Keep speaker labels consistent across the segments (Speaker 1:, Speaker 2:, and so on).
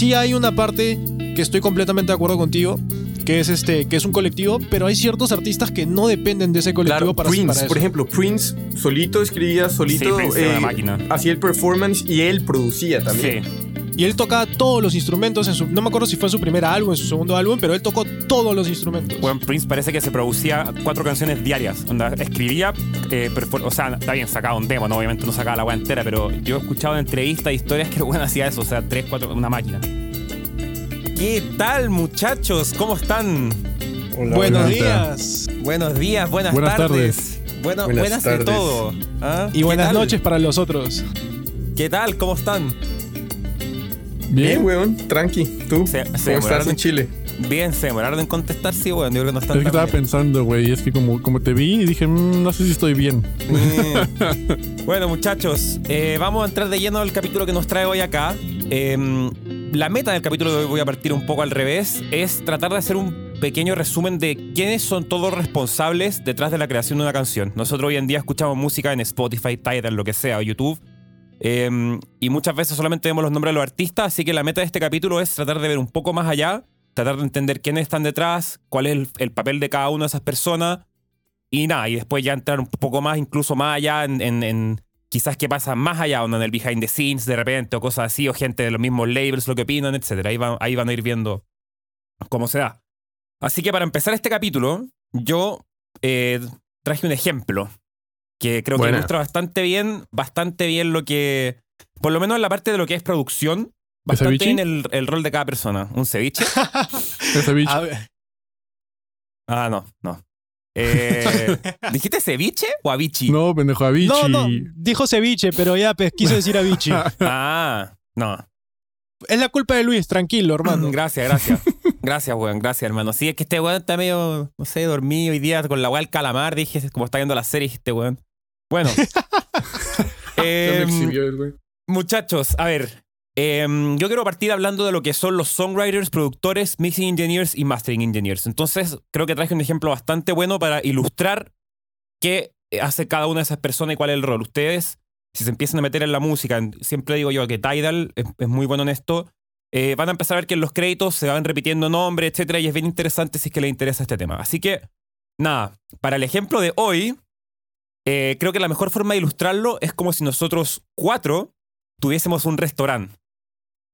Speaker 1: sí hay una parte que estoy completamente de acuerdo contigo, que es este, que es un colectivo, pero hay ciertos artistas que no dependen de ese colectivo
Speaker 2: Claro,
Speaker 1: para,
Speaker 2: Prince,
Speaker 1: para eso.
Speaker 2: por ejemplo, Prince solito escribía, solito
Speaker 3: Prince era
Speaker 2: eh,
Speaker 3: una máquina.
Speaker 2: hacía el performance y él producía también.
Speaker 3: Sí.
Speaker 1: Y él tocaba todos los instrumentos en su. No me acuerdo si fue en su primer álbum, en su segundo álbum, pero él tocó todos los instrumentos.
Speaker 3: Bueno, Prince parece que se producía cuatro canciones diarias. Onda, escribía, eh, o sea, está bien, sacaba un demo, ¿no? obviamente no sacaba la weá entera, pero yo he escuchado en entrevistas, historias que el weón hacía eso, o sea, tres, cuatro, una máquina. ¿Qué tal, muchachos? ¿Cómo están?
Speaker 4: Hola,
Speaker 1: Buenos
Speaker 4: hola.
Speaker 1: días.
Speaker 3: Buenos días, buenas,
Speaker 4: Buenas
Speaker 3: tardes. Bueno, buenas,
Speaker 2: Buenas
Speaker 3: de
Speaker 2: tardes.
Speaker 3: todo. ¿Ah?
Speaker 1: Y
Speaker 3: ¿Qué
Speaker 1: buenas
Speaker 3: tal?
Speaker 1: noches para los otros.
Speaker 3: ¿Qué tal? ¿Cómo están?
Speaker 2: Bien, weón, tranqui. ¿Tú?
Speaker 3: Se- se
Speaker 2: ¿Cómo estás
Speaker 3: demoraron-
Speaker 2: en Chile?
Speaker 3: Bien, se demoraron en contestar, sí, bueno, yo creo que no
Speaker 4: es
Speaker 3: están
Speaker 4: que
Speaker 3: tan
Speaker 4: estaba
Speaker 3: bien.
Speaker 4: pensando, güey, es que como, como te vi y dije, "Mm, no sé si estoy bien.
Speaker 3: Mm. bueno, muchachos, eh, vamos a entrar de lleno al capítulo que nos trae hoy acá. Eh, la meta del capítulo de hoy, voy a partir un poco al revés, es tratar de hacer un pequeño resumen de quiénes son todos responsables detrás de la creación de una canción. Nosotros hoy en día escuchamos música en Spotify, Tidal, lo que sea, o YouTube. Eh, y muchas veces solamente vemos los nombres de los artistas, así que la meta de este capítulo es tratar de ver un poco más allá, tratar de entender quiénes están detrás, cuál es el, el papel de cada una de esas personas y nada, y después ya entrar un poco más, incluso más allá en quizás qué pasa más allá, onda, en el behind the scenes de repente o cosas así, o gente de los mismos labels, lo que opinan, etc. Ahí, van- ahí van a ir viendo cómo se da. Así que para empezar este capítulo, yo eh, traje un ejemplo que creo
Speaker 2: Buena.
Speaker 3: que ilustra bastante bien, bastante bien lo que, por lo menos en la parte de lo que es producción, bastante
Speaker 4: ceviche?
Speaker 3: bien el, el rol de cada persona. ¿Un ceviche?
Speaker 1: A ver,
Speaker 3: Ah, no, no. Eh, ¿Dijiste ceviche o avichi?
Speaker 4: No, pendejo, Avicii.
Speaker 1: no, no, dijo ceviche, pero ya pues, quiso decir Avicii.
Speaker 3: Ah, no.
Speaker 1: es la culpa de Luis, tranquilo, hermano.
Speaker 3: Gracias, gracias. Gracias, weón. Gracias, hermano. Sí, es que este weón está medio, no sé, dormido hoy día con la weá del calamar. Dije, como está viendo la serie, este weón. Bueno. Em,
Speaker 2: exhibió el güey.
Speaker 3: muchachos, a ver. em, yo quiero partir hablando de lo que son los songwriters, productores, mixing engineers y mastering engineers. Entonces, creo que traje un ejemplo bastante bueno para ilustrar qué hace cada una de esas personas y cuál es el rol. Ustedes, si se empiezan a meter en la música, siempre digo yo que Tidal es, es muy bueno en esto, eh, van a empezar a ver que en los créditos se van repitiendo nombres, etcétera, y es bien interesante si es que les interesa este tema. Así que, nada, para el ejemplo de hoy, eh, creo que la mejor forma de ilustrarlo es como si nosotros cuatro tuviésemos un restaurante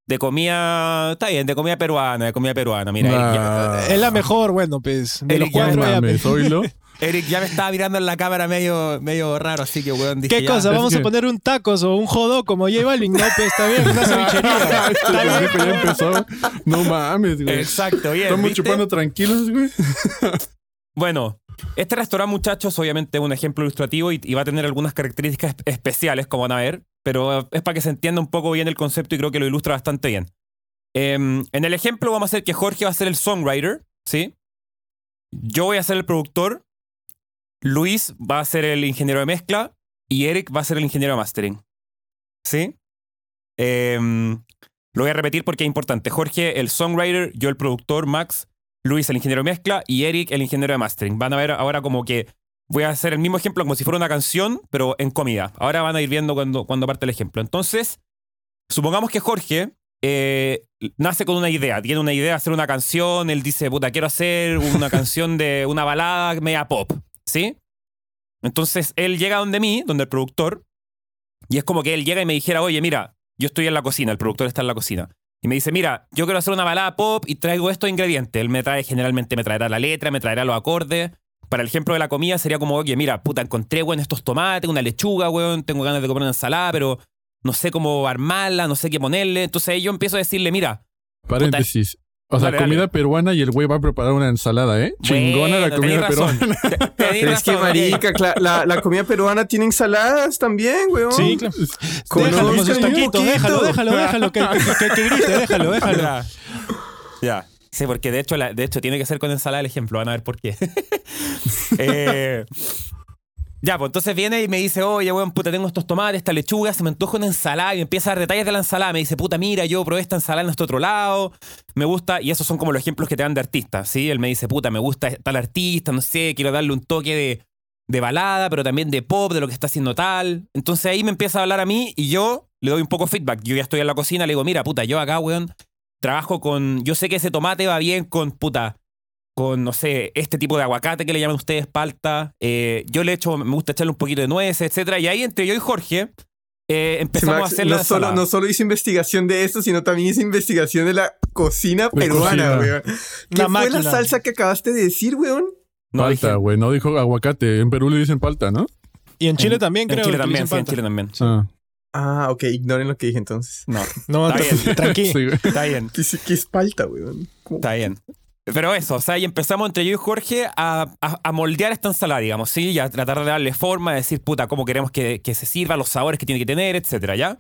Speaker 3: de comida, está bien, de comida peruana, de comida peruana. Mira, Eric, ya,
Speaker 4: Ah,
Speaker 1: Es la mejor, bueno, pues. De los
Speaker 3: Eric, ya
Speaker 1: cuatro, ya, pues.
Speaker 4: oílo.
Speaker 3: Eric ya me estaba mirando en la cámara medio, medio raro, así que weón, dije
Speaker 1: ¿Qué
Speaker 3: ya.
Speaker 1: cosa?
Speaker 4: es
Speaker 1: ¿Vamos
Speaker 4: que-
Speaker 1: a poner un tacos o un jodo como J Balvin? No, pues está bien, una cevichería.
Speaker 4: Este pendejo ya empezó. No mames, güey.
Speaker 3: Exacto, bien.
Speaker 4: Estamos
Speaker 3: ¿viste?
Speaker 4: chupando tranquilos, güey.
Speaker 3: Bueno, este restaurante, muchachos, obviamente es un ejemplo ilustrativo y, va a tener algunas características espe- especiales, como van a ver, pero es para que se entienda un poco bien el concepto y creo que lo ilustra bastante bien. Em, en el ejemplo vamos a hacer que Jorge va a ser el songwriter, ¿sí? Yo voy a ser el productor, Luis va a ser el ingeniero de mezcla y Eric va a ser el ingeniero de mastering, ¿sí? Em, lo voy a repetir porque es importante. Jorge, el songwriter, yo el productor, Max, Luis, el ingeniero de mezcla, y Eric, el ingeniero de mastering. Van a ver ahora como que voy a hacer el mismo ejemplo como si fuera una canción, pero en comida. Ahora van a ir viendo cuando, cuando parte el ejemplo. Entonces, supongamos que Jorge eh, nace con una idea, tiene una idea de hacer una canción, él dice, puta, quiero hacer una canción de una balada media pop, ¿sí? Entonces, él llega donde mí, donde el productor, y es como que él llega y me dijera, oye, mira, yo estoy en la cocina, el productor está en la cocina. Y me dice, mira, yo quiero hacer una balada pop y traigo estos ingredientes. Él me trae, generalmente me traerá la letra, me traerá los acordes. Para el ejemplo de la comida sería como, oye, mira, puta, encontré, weón, estos tomates, una lechuga, weón, tengo ganas de comer una ensalada, pero no sé cómo armarla, no sé qué ponerle. Entonces yo empiezo a decirle, mira,
Speaker 4: Paréntesis. O sea,
Speaker 3: Dale, dale.
Speaker 4: comida peruana y el güey va a preparar una ensalada, ¿eh? Chingona la comida peruana.
Speaker 2: Es que, marica, la, la comida peruana tiene ensaladas también, weón.
Speaker 1: Sí, claro.
Speaker 2: Con
Speaker 1: déjalo taquitos,
Speaker 2: poquito.
Speaker 1: déjalo, déjalo, déjalo, que, que, que grite, déjalo, déjalo.
Speaker 3: Ya. Ya. Sí, porque de hecho, la- de hecho tiene que ser con ensalada el ejemplo. Van a ver por qué. Eh, ya, pues entonces viene y me dice, oye, weón, puta, tengo estos tomates, esta lechuga, se me antoja una ensalada y empieza a dar detalles de la ensalada. Me dice, puta, mira, yo probé esta ensalada en este otro lado, me gusta, y esos son como los ejemplos que te dan de artistas, ¿sí? Él me dice, puta, me gusta tal artista, no sé, quiero darle un toque de, de balada, pero también de pop, de lo que está haciendo tal. Entonces ahí me empieza a hablar a mí y yo le doy un poco feedback. Yo ya estoy en la cocina, le digo, mira, puta, yo acá, weón, trabajo con, yo sé que ese tomate va bien con puta, con, no sé, este tipo de aguacate que le llaman ustedes palta. Eh, yo le echo, me gusta echarle un poquito de nueces, etcétera. Y ahí entre yo y Jorge eh, empezamos
Speaker 2: Max,
Speaker 3: a hacer la
Speaker 2: no, solo,
Speaker 3: ensalada.
Speaker 2: no solo hice investigación de esto, sino también hice investigación de la cocina peruana,
Speaker 4: cocina.
Speaker 2: weón. ¿Qué
Speaker 1: La
Speaker 2: fue
Speaker 1: máquina.
Speaker 2: la salsa que acabaste de decir, weón?
Speaker 3: No,
Speaker 4: palta,
Speaker 3: dije-
Speaker 4: güey. No dijo aguacate. En Perú le dicen palta, ¿no?
Speaker 1: Y en Chile
Speaker 3: en-
Speaker 1: también,
Speaker 3: en
Speaker 1: creo.
Speaker 3: Chile
Speaker 1: que
Speaker 3: también, sí, en. Chile también.
Speaker 4: Ah,
Speaker 2: Ah, ok, ignoren lo que dije entonces.
Speaker 3: No,
Speaker 1: No,
Speaker 3: Está bien.
Speaker 1: tra- tranqui.
Speaker 4: sí,
Speaker 3: está bien.
Speaker 2: ¿Qué es, qué es palta, weón? ¿Cómo?
Speaker 3: Está bien. Pero eso, o sea, y empezamos entre yo y Jorge a, a- moldear esta ensalada, digamos, ¿sí? Y a tratar de darle forma, de decir, puta, cómo queremos que, que se sirva, los sabores que tiene que tener, etcétera, ¿ya?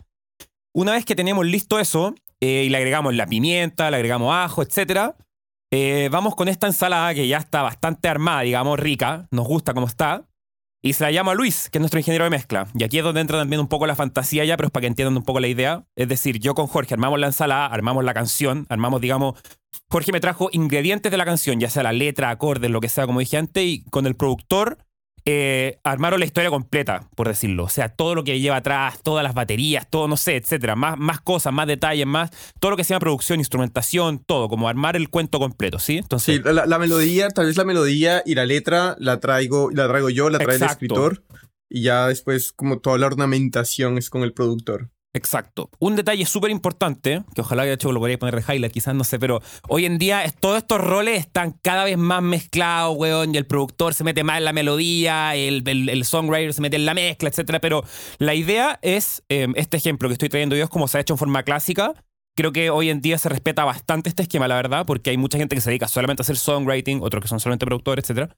Speaker 3: Una vez que teníamos listo eso, eh, y le agregamos la pimienta, le agregamos ajo, etcétera, eh, vamos con esta ensalada que ya está bastante armada, digamos, rica, nos gusta como está, y se la llama Luis, que es nuestro ingeniero de mezcla. Y aquí es donde entra también un poco la fantasía ya, pero es para que entiendan un poco la idea. Es decir, yo con Jorge armamos la ensalada, armamos la canción, armamos, digamos, Jorge me trajo ingredientes de la canción, ya sea la letra, acordes, lo que sea, como dije antes, y con el productor eh, armaron la historia completa, por decirlo. O sea, todo lo que lleva atrás, todas las baterías, todo, no sé, etcétera. Más, más cosas, más detalles, más. Todo lo que se llama producción, instrumentación, todo, como armar el cuento completo, ¿sí? Entonces,
Speaker 2: Sí, la, la melodía, tal vez la melodía y la letra la traigo, la traigo yo, la trae el escritor. Y ya después, como toda la ornamentación es con el productor.
Speaker 3: Exacto. Un detalle súper importante, que ojalá de hecho lo podría poner de highlight, quizás no sé, pero hoy en día todos estos roles están cada vez más mezclados, weón, y el productor se mete más en la melodía, el, songwriter se mete en la mezcla, etcétera. Pero la idea es, eh, este ejemplo que estoy trayendo yo es como se ha hecho en forma clásica. Creo que hoy en día se respeta bastante este esquema, la verdad, porque hay mucha gente que se dedica solamente a hacer songwriting, otros que son solamente productores, etcétera.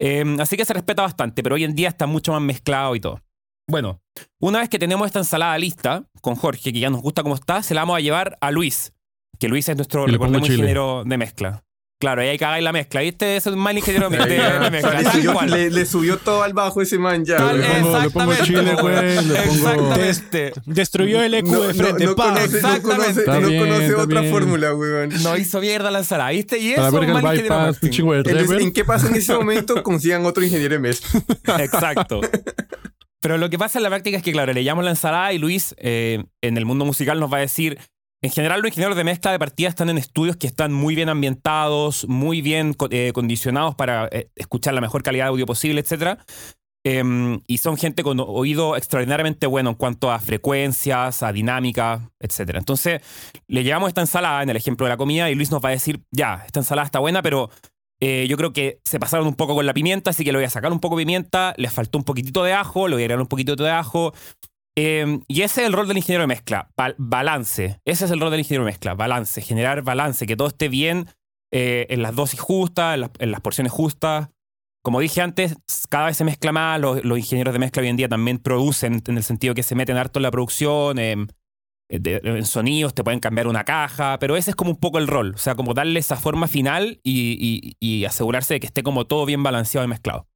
Speaker 3: Eh, así que se respeta bastante, pero hoy en día está mucho más mezclado y todo. Bueno, una vez que tenemos esta ensalada lista con Jorge, que ya nos gusta cómo está, se la vamos a llevar a Luis. Que Luis es nuestro, recordemos, ingeniero de mezcla. Claro, ahí hay que hacer la mezcla, ¿viste? Ese es un mal ingeniero de, mezcla.
Speaker 2: le, subió,
Speaker 3: cual.
Speaker 2: le- le subió todo al bajo ese man ya.
Speaker 3: Tal-
Speaker 4: Le pongo- le pongo
Speaker 3: exactamente,
Speaker 4: chile, güey, le pongo-
Speaker 3: Exactamente.
Speaker 1: Destruyó el EQ
Speaker 2: No,
Speaker 1: de
Speaker 2: no,
Speaker 1: frente.
Speaker 2: no
Speaker 1: pa.
Speaker 2: conoce, no conoce, no
Speaker 4: bien,
Speaker 2: conoce otra
Speaker 4: bien.
Speaker 2: fórmula, weón.
Speaker 3: No hizo mierda la ensalada, ¿viste? Y eso es un mal ingeniero de
Speaker 4: reverb.
Speaker 2: ¿en qué pasa en ese momento? Consigan otro ingeniero de mezcla.
Speaker 3: Exacto. Pero lo que pasa en la práctica es que, claro, le llamamos la ensalada y Luis, eh, en el mundo musical, nos va a decir. En general, los ingenieros de mezcla de partida están en estudios que están muy bien ambientados, muy bien eh, condicionados para eh, escuchar la mejor calidad de audio posible, etc. y son gente con oído extraordinariamente bueno en cuanto a frecuencias, a dinámica, etc. Entonces, le llevamos esta ensalada en el ejemplo de la comida y Luis nos va a decir, ya, esta ensalada está buena, pero eh, yo creo que se pasaron un poco con la pimienta, así que le voy a sacar un poco de pimienta, les faltó un poquitito de ajo, le voy a agregar un poquitito de ajo. Eh, y ese es el rol del ingeniero de mezcla, bal- balance. Ese es el rol del ingeniero de mezcla, balance, generar balance, que todo esté bien eh, en las dosis justas, en las, en las porciones justas. Como dije antes, cada vez se mezcla más, los, los ingenieros de mezcla hoy en día también producen, en el sentido que se meten harto en la producción, em, de- en sonidos, te pueden cambiar una caja, pero ese es como un poco el rol, o sea, como darle esa forma final y, y- y asegurarse de que esté como todo bien balanceado y mezclado.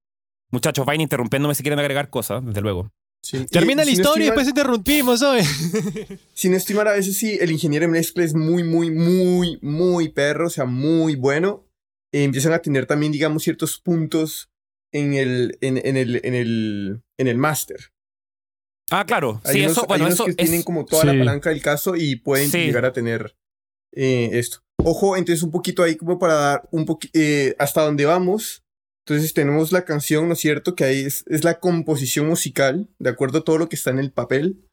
Speaker 3: Muchachos, vayan interrumpiéndome si quieren agregar cosas, desde luego.
Speaker 2: Sí.
Speaker 1: Termina
Speaker 2: Y
Speaker 1: la
Speaker 2: si no
Speaker 1: historia y después interrumpimos, ¿sabes?
Speaker 2: mal- Si no estoy mal, a veces sí, el ingeniero de mezcla es muy, muy, muy, muy perro, o sea, muy bueno. Eh, empiezan a tener también, digamos, ciertos puntos en el, en, en el, en el, en el máster.
Speaker 3: Ah, claro,
Speaker 2: Hay
Speaker 3: sí,
Speaker 2: unos,
Speaker 3: eso,
Speaker 2: hay
Speaker 3: bueno,
Speaker 2: unos
Speaker 3: eso
Speaker 2: que
Speaker 3: es...
Speaker 2: tienen como toda
Speaker 4: Sí.
Speaker 2: la palanca del caso y pueden
Speaker 3: Sí.
Speaker 2: llegar a tener eh, esto. Ojo, entonces un poquito ahí como para dar un poquito hasta dónde vamos. Entonces tenemos la canción, ¿no es cierto? Que ahí es, es la composición musical, de acuerdo a todo lo que está en el papel.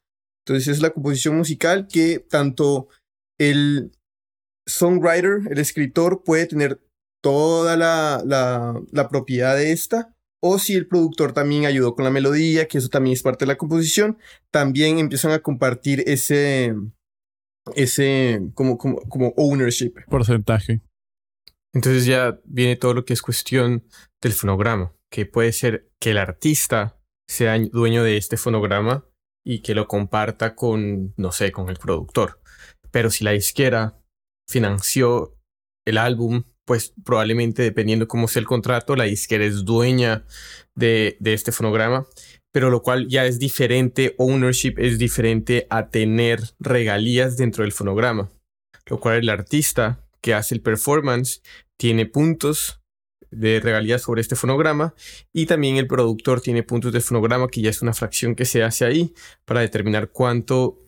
Speaker 2: Entonces es la composición musical que tanto el songwriter, el escritor, puede tener toda la, la, la propiedad de esta, o si el productor también ayudó con la melodía, que eso también es parte de la composición, también empiezan a compartir ese, ese como, como, como ownership.
Speaker 4: Porcentaje.
Speaker 2: Entonces ya viene todo lo que es cuestión del fonograma, que puede ser que el artista sea dueño de este fonograma y que lo comparta con, no sé, con el productor. Pero si la disquera financió el álbum, pues probablemente dependiendo cómo sea el contrato, la disquera es dueña de, de este fonograma, pero lo cual ya es diferente, ownership es diferente a tener regalías dentro del fonograma, lo cual el artista que hace el performance tiene puntos de regalías sobre este fonograma y también el productor tiene puntos del fonograma que ya es una fracción que se hace ahí para determinar cuánto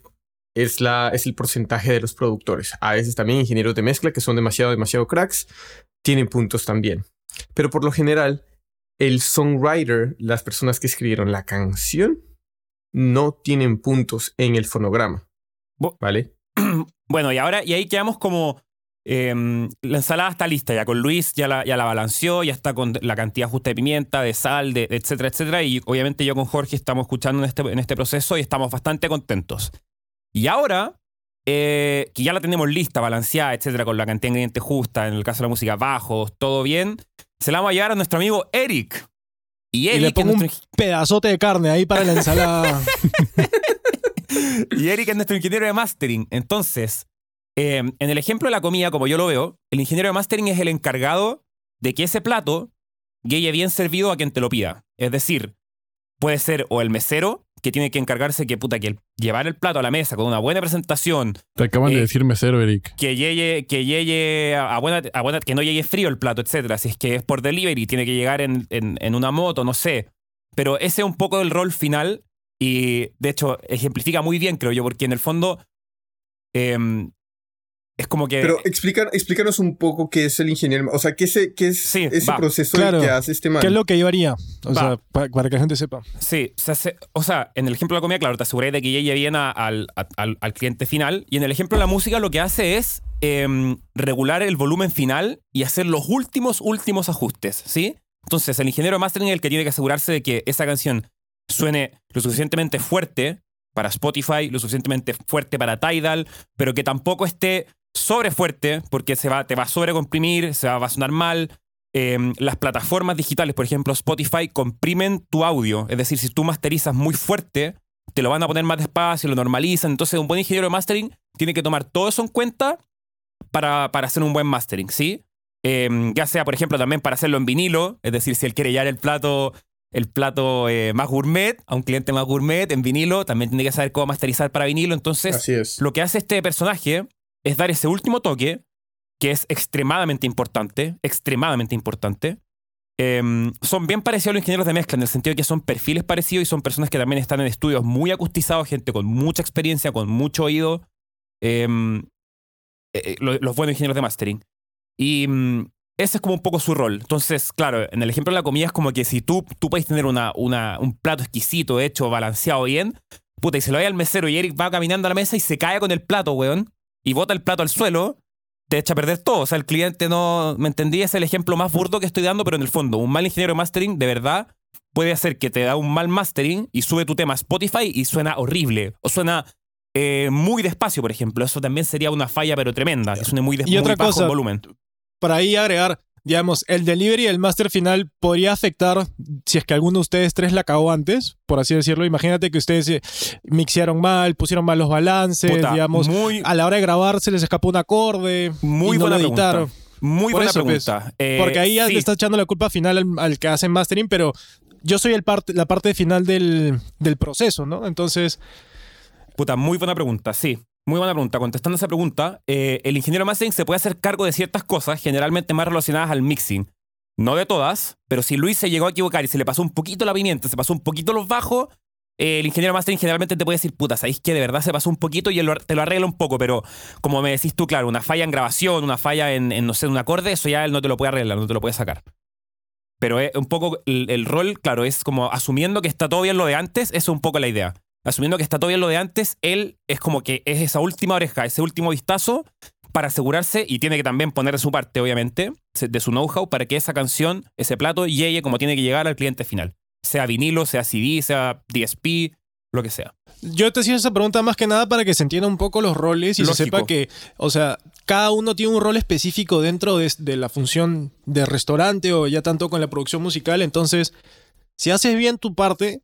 Speaker 2: es, la, es el porcentaje de los productores. A veces también ingenieros de mezcla que son demasiado, demasiado cracks, tienen puntos también. Pero por lo general, el songwriter, las personas que escribieron la canción, no tienen puntos en el fonograma. ¿Vale?
Speaker 3: Bueno, y ahora, y ahí quedamos como. em, la ensalada está lista ya con Luis, ya la, ya la balanceó, ya está con la cantidad justa de pimienta, de sal, de, etcétera, etcétera. Y obviamente yo con Jorge estamos escuchando en este, en este proceso y estamos bastante contentos. Y ahora, eh, que ya la tenemos lista, balanceada, etcétera, con la cantidad de ingredientes justa, en el caso de la música, bajos, todo bien, se la vamos a llevar a nuestro amigo Eric. Y
Speaker 1: Y
Speaker 3: Eric,
Speaker 1: le
Speaker 3: es
Speaker 1: pongo un pedazote de carne ahí para la ensalada.
Speaker 3: Y Eric es nuestro ingeniero de mastering. Entonces, eh, en el ejemplo de la comida, como yo lo veo, el ingeniero de mastering es el encargado de que ese plato llegue bien servido a quien te lo pida. Es decir, puede ser o el mesero, que tiene que encargarse que, puta, que el- llevar el plato a la mesa con una buena presentación,
Speaker 4: Te acaban
Speaker 3: Eh,
Speaker 4: de decir mesero, Eric.
Speaker 3: que llegue, que llegue a, a buena, a buena- que no llegue frío el plato, etcétera. Si es que es por delivery, tiene que llegar en, en- en una moto, no sé. Pero ese es un poco el rol final y de hecho ejemplifica muy bien, creo yo, porque en el fondo em, es como que...
Speaker 2: Pero explica, explícanos un poco qué es el ingeniero. O sea, qué, se, qué es
Speaker 3: Sí,
Speaker 2: ese
Speaker 3: va.
Speaker 2: proceso
Speaker 1: Claro.
Speaker 2: que hace este man.
Speaker 1: ¿Qué es lo que yo haría? O
Speaker 3: Va.
Speaker 1: sea, pa- para que la gente sepa.
Speaker 3: Sí, se hace- o sea, en el ejemplo de la comida, claro, te aseguráis de que llegue bien a- al, a- al- al cliente final. Y en el ejemplo de la música, lo que hace es em, regular el volumen final y hacer los últimos, últimos ajustes, ¿sí? Entonces, el ingeniero de mastering es el que tiene que asegurarse de que esa canción suene lo suficientemente fuerte para Spotify, lo suficientemente fuerte para Tidal, pero que tampoco esté sobre fuerte, porque se va, te va a sobrecomprimir, se va, va a sonar mal, eh, las plataformas digitales, por ejemplo Spotify, comprimen tu audio. Es decir, si tú masterizas muy fuerte, te lo van a poner más despacio, lo normalizan. Entonces, un buen ingeniero de mastering tiene que tomar todo eso en cuenta para, para hacer un buen mastering, ¿sí? Eh, ya sea, por ejemplo, también para hacerlo en vinilo, es decir, si él quiere llevar el plato, el plato eh, más gourmet a un cliente más gourmet en vinilo, también tiene que saber cómo masterizar para vinilo. Entonces,
Speaker 2: Así es.
Speaker 3: lo que hace este personaje es dar ese último toque, que es extremadamente importante, extremadamente importante. Em, son bien parecidos a los ingenieros de mezcla, en el sentido de que son perfiles parecidos y son personas que también están en estudios muy acustizados, gente con mucha experiencia, con mucho oído. Em, eh, eh, lo- los buenos ingenieros de mastering. Y mm, ese es como un poco su rol. Entonces, claro, en el ejemplo de la comida es como que si tú, tú puedes tener una, una, un plato exquisito, hecho, balanceado bien, puta, y se lo da al mesero y Eric va caminando a la mesa y se cae con el plato, weón, y bota el plato al suelo, te echa a perder todo. O sea, el cliente no. ¿Me entendí? Es el ejemplo más burdo que estoy dando, pero en el fondo, un mal ingeniero de mastering, de verdad, puede hacer que te da un mal mastering y sube tu tema a Spotify y suena horrible. O suena eh, muy despacio, por ejemplo. Eso también sería una falla, pero tremenda. Que suene muy, des-
Speaker 1: Y otra
Speaker 3: muy bajo
Speaker 1: cosa,
Speaker 3: en volumen.
Speaker 1: Para ahí agregar, digamos, el delivery y el master final podría afectar si es que alguno de ustedes tres la cagó antes, por así decirlo. Imagínate que ustedes eh, mixearon mal, pusieron mal los balances,
Speaker 3: Puta,
Speaker 1: digamos.
Speaker 3: muy,
Speaker 1: A la hora de grabar se les escapó un acorde.
Speaker 3: muy
Speaker 1: y no
Speaker 3: buena
Speaker 1: lo editaron.
Speaker 3: Muy
Speaker 1: Por
Speaker 3: buena
Speaker 1: eso, pues,
Speaker 3: pregunta. Eh,
Speaker 1: Porque ahí ya
Speaker 3: sí.
Speaker 1: le está echando la culpa final al, al que hace mastering, pero yo soy el parte, la parte final del, del proceso, ¿no? Entonces,
Speaker 3: Puta, muy buena pregunta, sí. Muy buena pregunta. Contestando esa pregunta, eh, el ingeniero mastering se puede hacer cargo de ciertas cosas, generalmente más relacionadas al mixing. No de todas, pero si Luis se llegó a equivocar y se le pasó un poquito la pimienta, se pasó un poquito los bajos, eh, el ingeniero mastering generalmente te puede decir, puta, ¿sabéis que de verdad se pasó un poquito y él te lo arregla un poco? Pero como me decís tú, claro, una falla en grabación, una falla en, no sé, un acorde, eso ya él no te lo puede arreglar, no te lo puede sacar. Pero es un poco el, el rol, claro, es como asumiendo que está todo bien lo de antes, es un poco la idea. Asumiendo que está todo bien lo de antes, él es como que es esa última oreja, ese último vistazo para asegurarse y tiene que también poner de su parte, obviamente, de su know-how para que esa canción, ese plato, llegue como tiene que llegar al cliente final. Sea vinilo, sea CD, sea DSP, lo que sea.
Speaker 1: yo te hacía esa pregunta más que nada para que se entienda un poco los roles y
Speaker 3: Lógico.
Speaker 1: se sepa que, o sea, cada uno tiene un rol específico dentro de, de la función de restaurante o ya tanto con la producción musical. Entonces, si haces bien tu parte,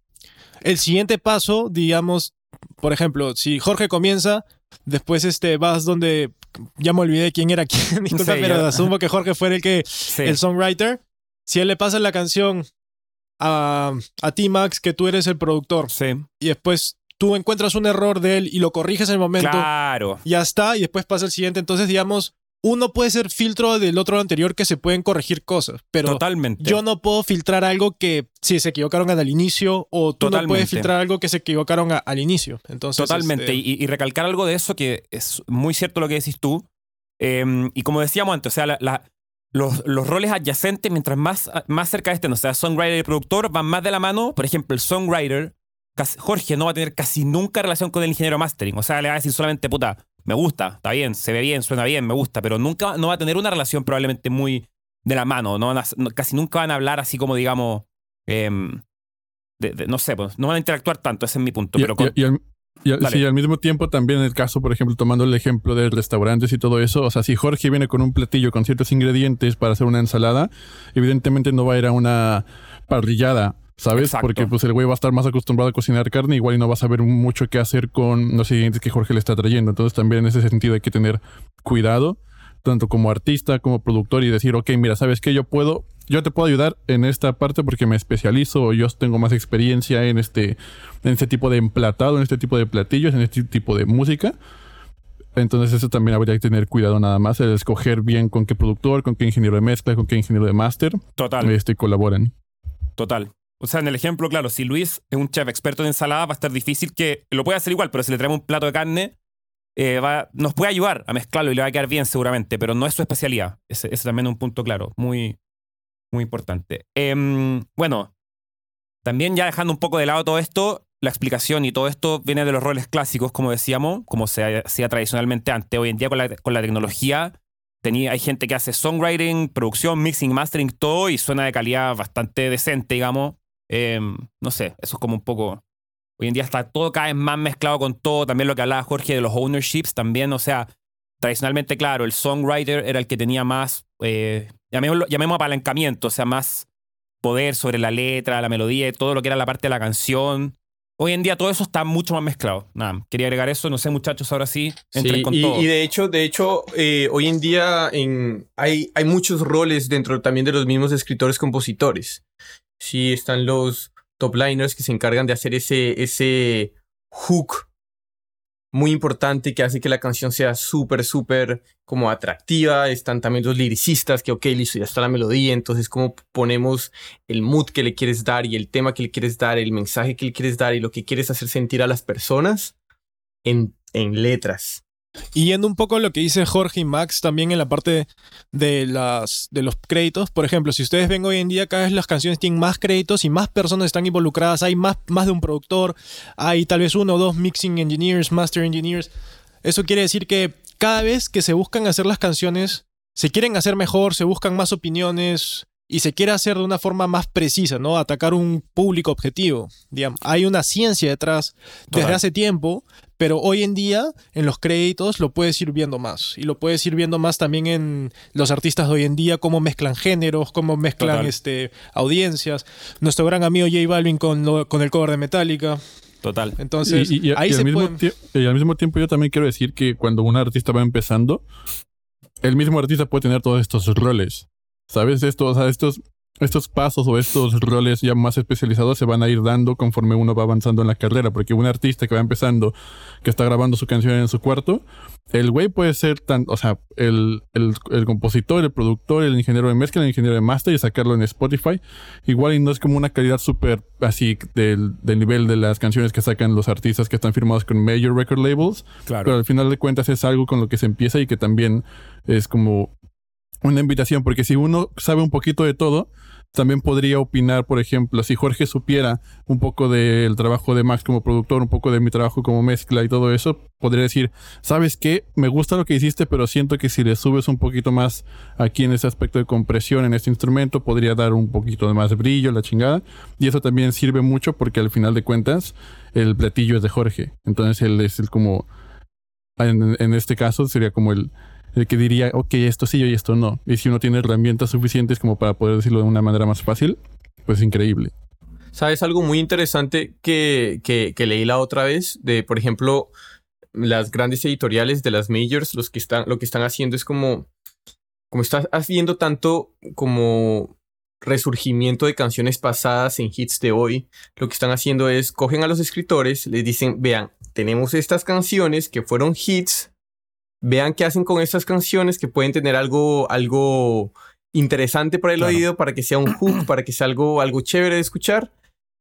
Speaker 1: el siguiente paso, digamos, por ejemplo, si Jorge comienza, después este, vas donde, ya me olvidé quién era quién, disculpa,
Speaker 3: Sí,
Speaker 1: pero asumo que Jorge fue el que,
Speaker 3: Sí.
Speaker 1: el songwriter. Si él le pasa la canción a, a ti, Max, que tú eres el productor,
Speaker 3: Sí.
Speaker 1: y después tú encuentras un error de él y lo corriges en el momento,
Speaker 3: Claro.
Speaker 1: ya está, y después pasa el siguiente. Entonces, digamos, uno puede ser filtro del otro anterior que se pueden corregir cosas, pero
Speaker 3: Totalmente.
Speaker 1: yo no puedo filtrar algo que si se equivocaron al inicio o tú no puedes filtrar algo que se equivocaron a- al inicio. Entonces,
Speaker 3: Totalmente.
Speaker 1: este,
Speaker 3: Y, y recalcar algo de eso que es muy cierto lo que decís tú. Eh, y como decíamos antes, o sea, la- la- los, los roles adyacentes, mientras más, más cerca estén, o sea, songwriter y productor, van más de la mano. Por ejemplo, el songwriter, Jorge, no va a tener casi nunca relación con el ingeniero mastering. O sea, le va a decir solamente, puta, me gusta, está bien, se ve bien, suena bien, me gusta, pero nunca no va a tener una relación probablemente muy de la mano. No van a- no- casi nunca van a hablar así como, digamos, de- de- no sé, pues, no van a interactuar tanto, ese es mi punto.
Speaker 4: Y,
Speaker 3: pero con-
Speaker 4: y- y al, y al-
Speaker 3: Dale.
Speaker 4: sí, al mismo tiempo también el caso, por ejemplo, tomando el ejemplo de restaurantes y todo eso, o sea, si Jorge viene con un platillo con ciertos ingredientes para hacer una ensalada, evidentemente no va a ir a una parrillada, ¿sabes?
Speaker 3: Exacto.
Speaker 4: Porque pues el güey va a estar más acostumbrado a cocinar carne, igual y no va a saber mucho qué hacer con los ingredientes que Jorge le está trayendo. Entonces también en ese sentido hay que tener cuidado, tanto como artista como productor y decir, ok, mira, ¿sabes qué? Yo puedo... Yo te puedo ayudar en esta parte porque me especializo o yo tengo más experiencia en este, en este tipo de emplatado, en este tipo de platillos, en este tipo de música. Entonces eso también habría que tener cuidado nada más, el escoger bien con qué productor, con qué ingeniero de mezcla, con qué ingeniero de máster
Speaker 3: Total.
Speaker 4: este, colaboran.
Speaker 3: Total. O sea, en el ejemplo, claro, si Luis es un chef experto en ensalada, va a estar difícil que lo puede hacer igual, pero si le traemos un plato de carne, eh, va, nos puede ayudar a mezclarlo y le va a quedar bien seguramente, pero no es su especialidad. Ese, ese también es un punto claro, muy, muy importante. Em, bueno, también ya dejando un poco de lado todo esto, la explicación y todo esto viene de los roles clásicos, como decíamos, como se hacía tradicionalmente antes. Hoy en día con la, con la tecnología tenía, hay gente que hace songwriting, producción, mixing, mastering, todo y suena de calidad bastante decente, digamos. Eh, no sé, eso es como un poco... Hoy en día está todo cada vez más mezclado con todo. También lo que hablaba Jorge de los ownerships, también, o sea, tradicionalmente, claro, el songwriter era el que tenía más, eh, llamémoslo, llamémoslo apalancamiento, o sea, más poder sobre la letra, la melodía y todo lo que era la parte de la canción. Hoy en día todo eso está mucho más mezclado. Nada, quería agregar eso. No sé, muchachos, ahora sí, entren
Speaker 2: Sí,
Speaker 3: con
Speaker 2: y,
Speaker 3: todo.
Speaker 2: y de hecho, de hecho, eh, hoy en día en, hay, hay muchos roles dentro también de los mismos escritores compositores. Sí, están los top liners que se encargan de hacer ese, ese hook muy importante que hace que la canción sea súper, súper como atractiva. Están también los liricistas que, ok, listo, ya está la melodía, entonces cómo ponemos el mood que le quieres dar y el tema que le quieres dar, el mensaje que le quieres dar y lo que quieres hacer sentir a las personas en, en letras.
Speaker 1: Y yendo un poco a lo que dice Jorge y Max también en la parte de, las, de los créditos, por ejemplo, si ustedes ven hoy en día, cada vez las canciones tienen más créditos y más personas están involucradas, hay más, más de un productor, hay tal vez uno o dos mixing engineers, master engineers. Eso quiere decir que cada vez que se buscan hacer las canciones, se quieren hacer mejor, se buscan más opiniones y se quiere hacer de una forma más precisa, ¿no? Atacar un público objetivo, digamos. Hay una ciencia detrás desde
Speaker 3: Total.
Speaker 1: hace tiempo, pero hoy en día en los créditos lo puedes ir viendo más. Y lo puedes ir viendo más también en los artistas de hoy en día, cómo mezclan géneros, cómo mezclan
Speaker 3: Total.
Speaker 1: este, audiencias. Nuestro gran amigo J Balvin con, lo- con el cover de Metallica.
Speaker 3: Total.
Speaker 1: Entonces,
Speaker 4: y, y- y-
Speaker 1: ahí
Speaker 4: y
Speaker 1: se
Speaker 4: al mismo
Speaker 1: pueden...
Speaker 4: y al mismo tiempo yo también quiero decir que cuando un artista va empezando, el mismo artista puede tener todos estos roles. ¿Sabes? Estos, o sea, estos, estos pasos o estos roles ya más especializados se van a ir dando conforme uno va avanzando en la carrera. Porque un artista que va empezando, que está grabando su canción en su cuarto, el güey puede ser tan, o sea, el, el, el compositor, el productor, el ingeniero de mezcla, el ingeniero de master y sacarlo en Spotify. Igual y no es como una calidad súper así del, del nivel de las canciones que sacan los artistas que están firmados con major record labels.
Speaker 3: Claro.
Speaker 4: Pero al final de cuentas es algo con lo que se empieza y que también es como una invitación, porque si uno sabe un poquito de todo, también podría opinar, por ejemplo, si Jorge supiera un poco del trabajo de Max como productor, un poco de mi trabajo como mezcla y todo eso, podría decir, ¿sabes qué? Me gusta lo que hiciste, pero siento que si le subes un poquito más aquí en ese aspecto de compresión en este instrumento, podría dar un poquito de más brillo, la chingada. Y eso también sirve mucho porque al final de cuentas, el platillo es de Jorge. Entonces él es el como, en, en este caso sería como el, el que diría, ok, esto sí y esto no. Y si uno tiene herramientas suficientes como para poder decirlo de una manera más fácil, pues increíble.
Speaker 2: ¿Sabes algo muy interesante que, que, leí la otra vez? De, por ejemplo, las grandes editoriales de las majors, los que están, lo que están haciendo es como, como está haciendo tanto como resurgimiento de canciones pasadas en hits de hoy, lo que están haciendo es cogen a los escritores, les dicen, vean, tenemos estas canciones que fueron hits vean qué hacen con estas canciones que pueden tener algo, algo interesante para el oído, para que sea un hook, para que sea algo, algo chévere de escuchar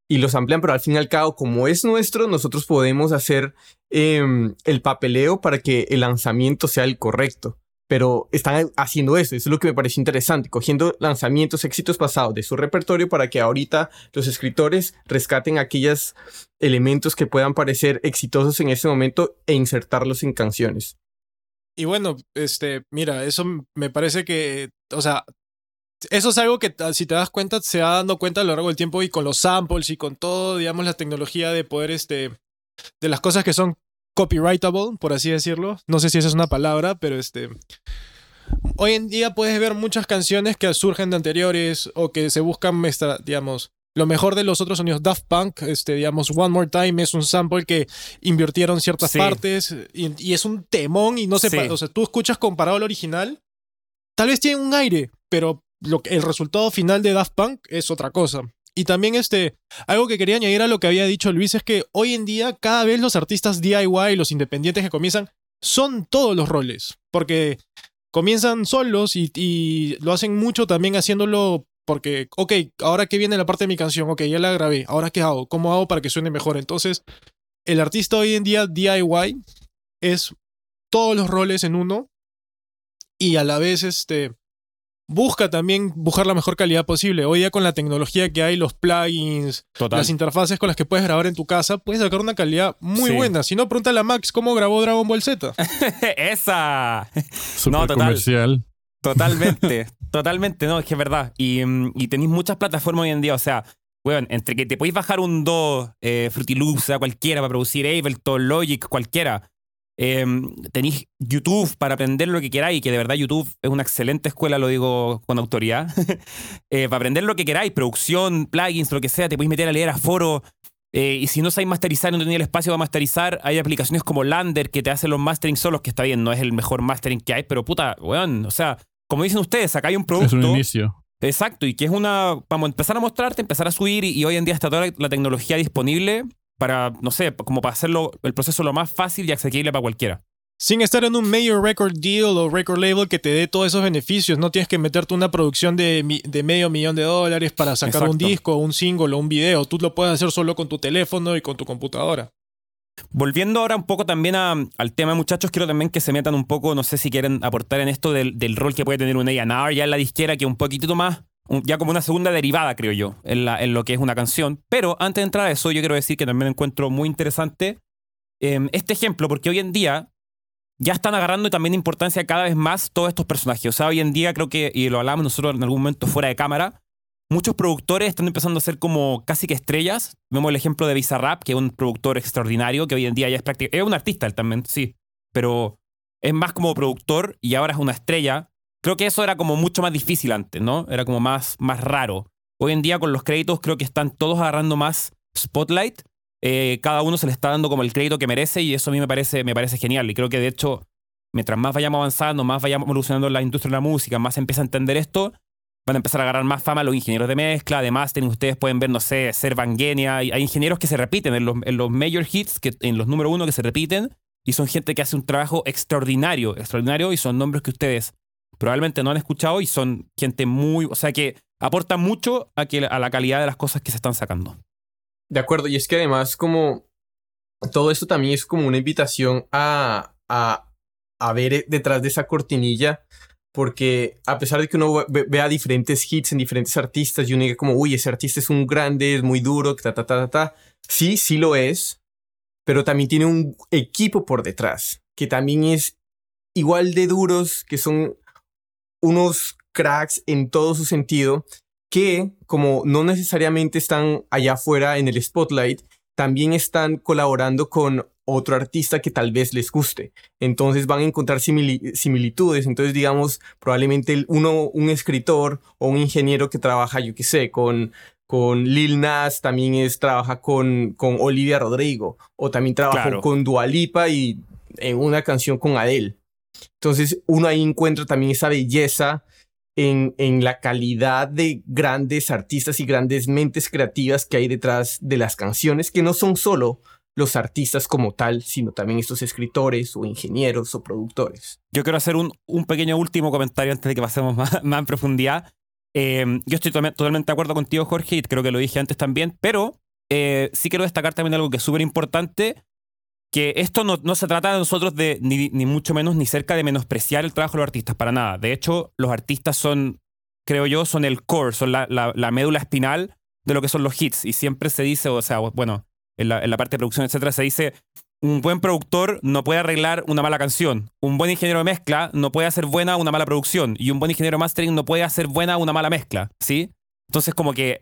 Speaker 2: y los amplían, pero al fin y al cabo, como es nuestro, nosotros podemos hacer em, el papeleo para que el lanzamiento sea el correcto. Pero están haciendo eso, eso es lo que me parece interesante, cogiendo lanzamientos, éxitos pasados de su repertorio para que ahorita los escritores rescaten aquellos elementos que puedan parecer exitosos en ese momento e insertarlos en canciones.
Speaker 1: Y bueno, este, mira, eso me parece que, o sea, eso es algo que si te das cuenta se va dando cuenta a lo largo del tiempo y con los samples y con todo, digamos, la tecnología de poder, este, de las cosas que son copyrightable, por así decirlo. No sé si esa es una palabra, pero este... Hoy en día puedes ver muchas canciones que surgen de anteriores o que se buscan, digamos, lo mejor de los otros sonidos. Daft Punk, este, digamos, One More Time es un sample que invirtieron ciertas partes y, es un temón y no se... O sea, tú escuchas comparado al original, tal vez tiene un aire, pero lo, el resultado final de Daft Punk es otra cosa. Y también este, algo que quería añadir a lo que había dicho Luis es que hoy en día cada vez los artistas DIY, los independientes que comienzan, son todos los roles. Porque comienzan solos y, y lo hacen mucho también haciéndolo porque, ok, ahora que viene la parte de mi canción, ok, ya la grabé, ahora qué hago, cómo hago para que suene mejor. Entonces, el artista hoy en día DIY es todos los roles en uno y a la vez este busca también buscar la mejor calidad posible. Hoy día con la tecnología que hay, los plugins, las interfaces con las que puedes grabar en tu casa, puedes sacar una calidad muy buena. Si no, pregúntale a Max cómo grabó Dragon Ball Z.
Speaker 3: Esa.
Speaker 4: no, comercial.
Speaker 3: Totalmente, totalmente, no, es que es verdad. Y, mm, y tenéis muchas plataformas hoy en día, o sea, bueno, entre que te podéis bajar un Do, eh, Fruity Loops, cualquiera para producir Ableton, Logic, cualquiera, Em, tenéis YouTube para aprender lo que queráis, que de verdad YouTube es una excelente escuela, lo digo con autoridad. Eh, para aprender lo que queráis, producción, plugins, lo que sea, te podéis meter a leer a foro. Eh, y si no sabéis masterizar, no tenéis el espacio para masterizar, hay aplicaciones como Lander que te hacen los mastering solos, que está bien, no es el mejor mastering que hay, pero puta, weón, o sea, como dicen ustedes, acá hay un producto.
Speaker 4: Es un inicio.
Speaker 3: Exacto, y que es una. Vamos a empezar a mostrarte, empezar a subir, y, hoy en día está toda la tecnología disponible para, no sé, como para hacerlo el proceso lo más fácil y accesible para cualquiera.
Speaker 1: Sin estar en un major record deal o record label que te dé todos esos beneficios, no tienes que meterte una producción de, medio millón de dólares para sacar un disco, un single o un video. Tú lo puedes hacer solo con tu teléfono y con tu computadora.
Speaker 3: Volviendo ahora un poco también al tema, muchachos, quiero también que se metan un poco, no sé si quieren aportar en esto del, rol que puede tener un A&R ya en la disquera, que un poquitito más ya como una segunda derivada, creo yo, en, lo que es una canción. Pero antes de entrar a eso, yo quiero decir que también encuentro muy interesante em, este ejemplo, porque hoy en día ya están agarrando también importancia cada vez más todos estos personajes. O sea, hoy en día creo que, y lo hablamos nosotros en algún momento fuera de cámara, muchos productores están empezando a ser como casi que estrellas. Vemos el ejemplo de Bizarrap, que es un productor extraordinario, que hoy en día ya es prácticamente... Es un artista él también, sí, pero es más como productor y ahora es una estrella Creo que eso era como mucho más difícil antes, ¿no? Era como más, más raro. Hoy en día con los créditos creo que están todos agarrando más spotlight. Eh, cada uno se le está dando como el crédito que merece y eso a mí me parece, me parece genial. Y creo que de hecho, mientras más vayamos avanzando, más vayamos evolucionando la industria de la música, más se empieza a entender esto, van a empezar a agarrar más fama los ingenieros de mezcla. Además, tienen, ustedes pueden ver, no sé, ser Vangenia. Hay, hay ingenieros que se repiten en los, en los major hits, que, en los número uno que se repiten. Y son gente que hace un trabajo extraordinario, extraordinario. Y son nombres que ustedes probablemente no han escuchado y son gente muy, o sea, que aporta mucho a, que, a la calidad de las cosas que se están sacando.
Speaker 2: De acuerdo, y es que además como todo esto también es como una invitación a, a, a ver detrás de esa cortinilla, porque a pesar de que uno vea diferentes hits en diferentes artistas y uno diga como, uy, ese artista es un grande, es muy duro, ta, ta, ta, ta, ta, sí, sí lo es, pero también tiene un equipo por detrás, que también es igual de duros, que son unos cracks en todo su sentido que, como no necesariamente están allá afuera en el spotlight, también están colaborando con otro artista que tal vez les guste. Entonces van a encontrar similitudes. Entonces, digamos, probablemente uno, un escritor o un ingeniero que trabaja, yo qué sé, con, con Lil Nas, también es, trabaja con, con Olivia Rodrigo, o también trabaja con Dualipa y en una canción con Adele. Entonces uno ahí encuentra también esa belleza en, en, la calidad de grandes artistas y grandes mentes creativas que hay detrás de las canciones, que no son solo los artistas como tal, sino también estos escritores o ingenieros o productores.
Speaker 3: Yo quiero hacer un, un pequeño último comentario antes de que pasemos más, más en profundidad. Eh, yo estoy to- totalmente de acuerdo contigo, Jorge, y creo que lo dije antes también, pero eh, sí quiero destacar también algo que es súper importante, que esto no, no se trata de nosotros de, ni, ni mucho menos, ni cerca de menospreciar el trabajo de los artistas, para nada. De hecho, los artistas son, creo yo, son el core, son la, la- la médula espinal de lo que son los hits. Y siempre se dice, o sea, bueno, en la, parte de producción, etcétera, se dice, un buen productor no puede arreglar una mala canción. Un buen ingeniero de mezcla no puede hacer buena una mala producción. Y un buen ingeniero de mastering no puede hacer buena una mala mezcla. ¿Sí? Entonces, como que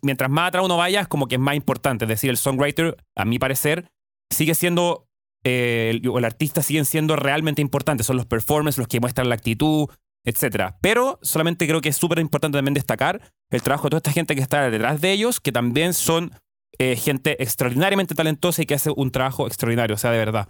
Speaker 3: mientras más atrás uno vaya, es como que es más importante. Es decir, el songwriter, a mi parecer, sigue siendo. eh, el, artista siguen siendo realmente importantes. Son los performers, los que muestran la actitud, etc. Pero solamente creo que es súper importante también destacar el trabajo de toda esta gente que está detrás de ellos, que también son eh, gente extraordinariamente talentosa y que hace un trabajo extraordinario, o sea, de verdad.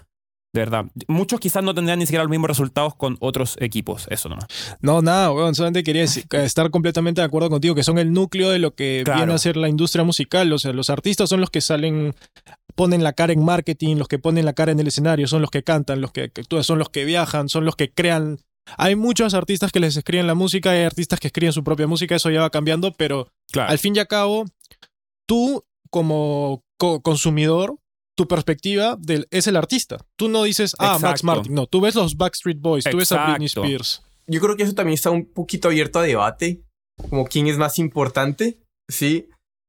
Speaker 3: De verdad. Muchos quizás no tendrán ni siquiera los mismos resultados con otros equipos, eso nomás.
Speaker 1: No, nada, weón. Solamente quería estar completamente de acuerdo contigo, que son el núcleo de lo que
Speaker 3: Claro.
Speaker 1: viene a ser la industria musical. O sea, los artistas son los que salen, ponen la cara en marketing, los que ponen la cara en el escenario, son los que cantan, los que que actúan, son los que viajan, son los que crean. Hay muchos artistas que les escriben la música, hay artistas que escriben su propia música, eso ya va cambiando, pero
Speaker 3: Claro.
Speaker 1: al fin y al cabo, tú como co- consumidor, tu perspectiva del, es el artista. Tú no dices, ah, Max
Speaker 3: Exacto.
Speaker 1: Martin. No, tú ves los Backstreet Boys, tú ves a Britney
Speaker 3: Exacto.
Speaker 1: Spears.
Speaker 2: Yo creo que eso también está un poquito abierto a debate, como quién es más importante, ¿sí?